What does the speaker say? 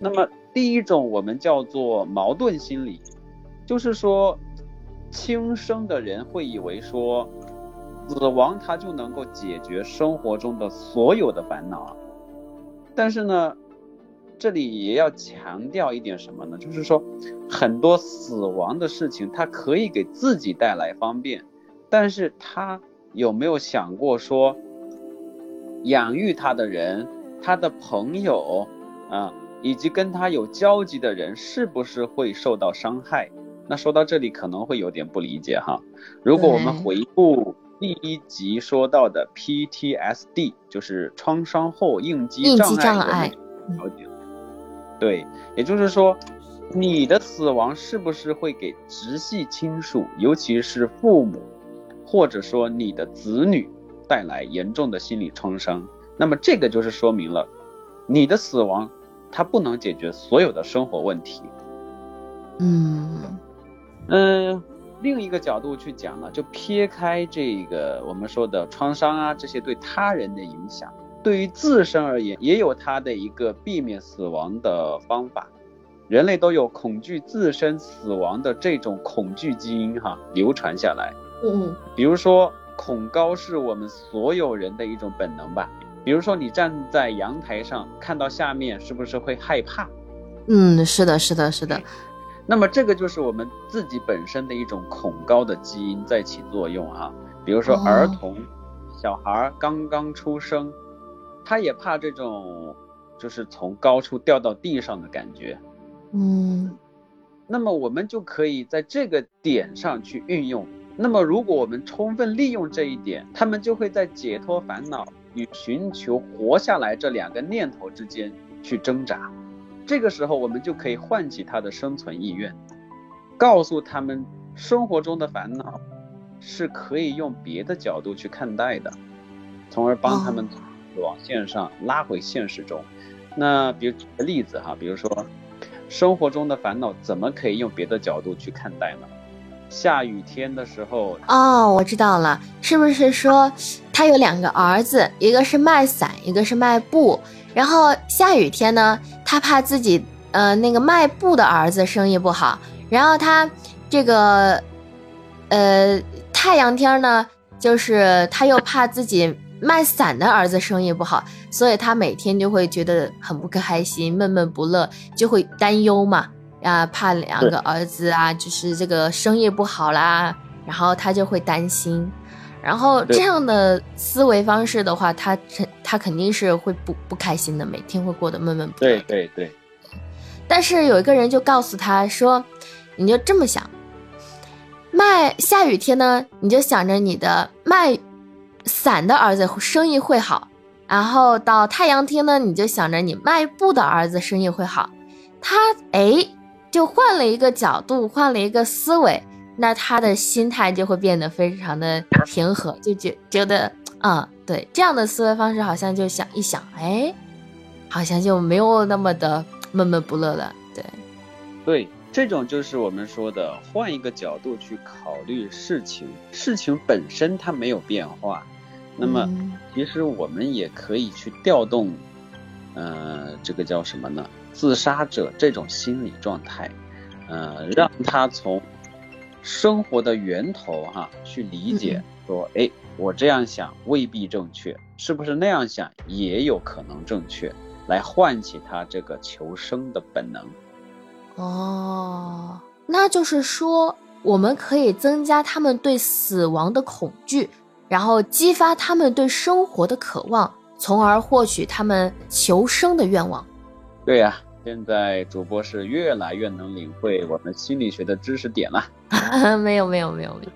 那么第一种我们叫做矛盾心理，就是说轻生的人会以为说死亡它就能够解决生活中的所有的烦恼，但是呢。这里也要强调一点什么呢？就是说，很多死亡的事情，它可以给自己带来方便，但是他有没有想过说，养育他的人、他的朋友啊，以及跟他有交集的人，是不是会受到伤害？那说到这里可能会有点不理解哈。如果我们回顾第一集说到的 PTSD，就是创伤后应激障碍，了解。对，也就是说，你的死亡是不是会给直系亲属，尤其是父母，或者说你的子女带来严重的心理创伤？那么这个就是说明了，你的死亡它不能解决所有的生活问题。嗯嗯，另一个角度去讲呢，就撇开这个我们说的创伤啊这些对他人的影响。对于自身而言，也有它的一个避免死亡的方法。人类都有恐惧自身死亡的这种恐惧基因，哈，流传下来。嗯，比如说恐高是我们所有人的一种本能吧。比如说你站在阳台上看到下面，是不是会害怕？嗯，是的，是的，是的。那么这个就是我们自己本身的一种恐高的基因在起作用，啊。比如说儿童、小孩刚刚出生。他也怕这种，就是从高处掉到地上的感觉，嗯，那么我们就可以在这个点上去运用。那么如果我们充分利用这一点，他们就会在解脱烦恼与寻求活下来这两个念头之间去挣扎。这个时候，我们就可以唤起他的生存意愿，告诉他们生活中的烦恼是可以用别的角度去看待的，从而帮他们。往线上拉回现实中，那比如举个例子哈，比如说生活中的烦恼怎么可以用别的角度去看待呢？下雨天的时候哦，我知道了，是不是说他有两个儿子，一个是卖伞，一个是卖布，然后下雨天呢，他怕自己呃那个卖布的儿子生意不好，然后他这个呃太阳天呢，就是他又怕自己。卖伞的儿子生意不好，所以他每天就会觉得很不开心，闷闷不乐，就会担忧嘛，啊，怕两个儿子啊，就是这个生意不好啦，然后他就会担心，然后这样的思维方式的话，他肯他肯定是会不不开心的，每天会过得闷闷不乐。对对对。但是有一个人就告诉他说，你就这么想，卖下雨天呢，你就想着你的卖。伞的儿子生意会好，然后到太阳天呢，你就想着你卖布的儿子生意会好，他哎就换了一个角度，换了一个思维，那他的心态就会变得非常的平和，就觉觉得啊，对这样的思维方式，好像就想一想，哎，好像就没有那么的闷闷不乐了，对，对，这种就是我们说的换一个角度去考虑事情，事情本身它没有变化。那么，其实我们也可以去调动，呃，这个叫什么呢？自杀者这种心理状态，呃，让他从生活的源头哈去理解，说，哎，我这样想未必正确，是不是那样想也有可能正确，来唤起他这个求生的本能。哦，那就是说，我们可以增加他们对死亡的恐惧。然后激发他们对生活的渴望，从而获取他们求生的愿望。对呀，现在主播是越来越能领会我们心理学的知识点了。没有没有没有没有。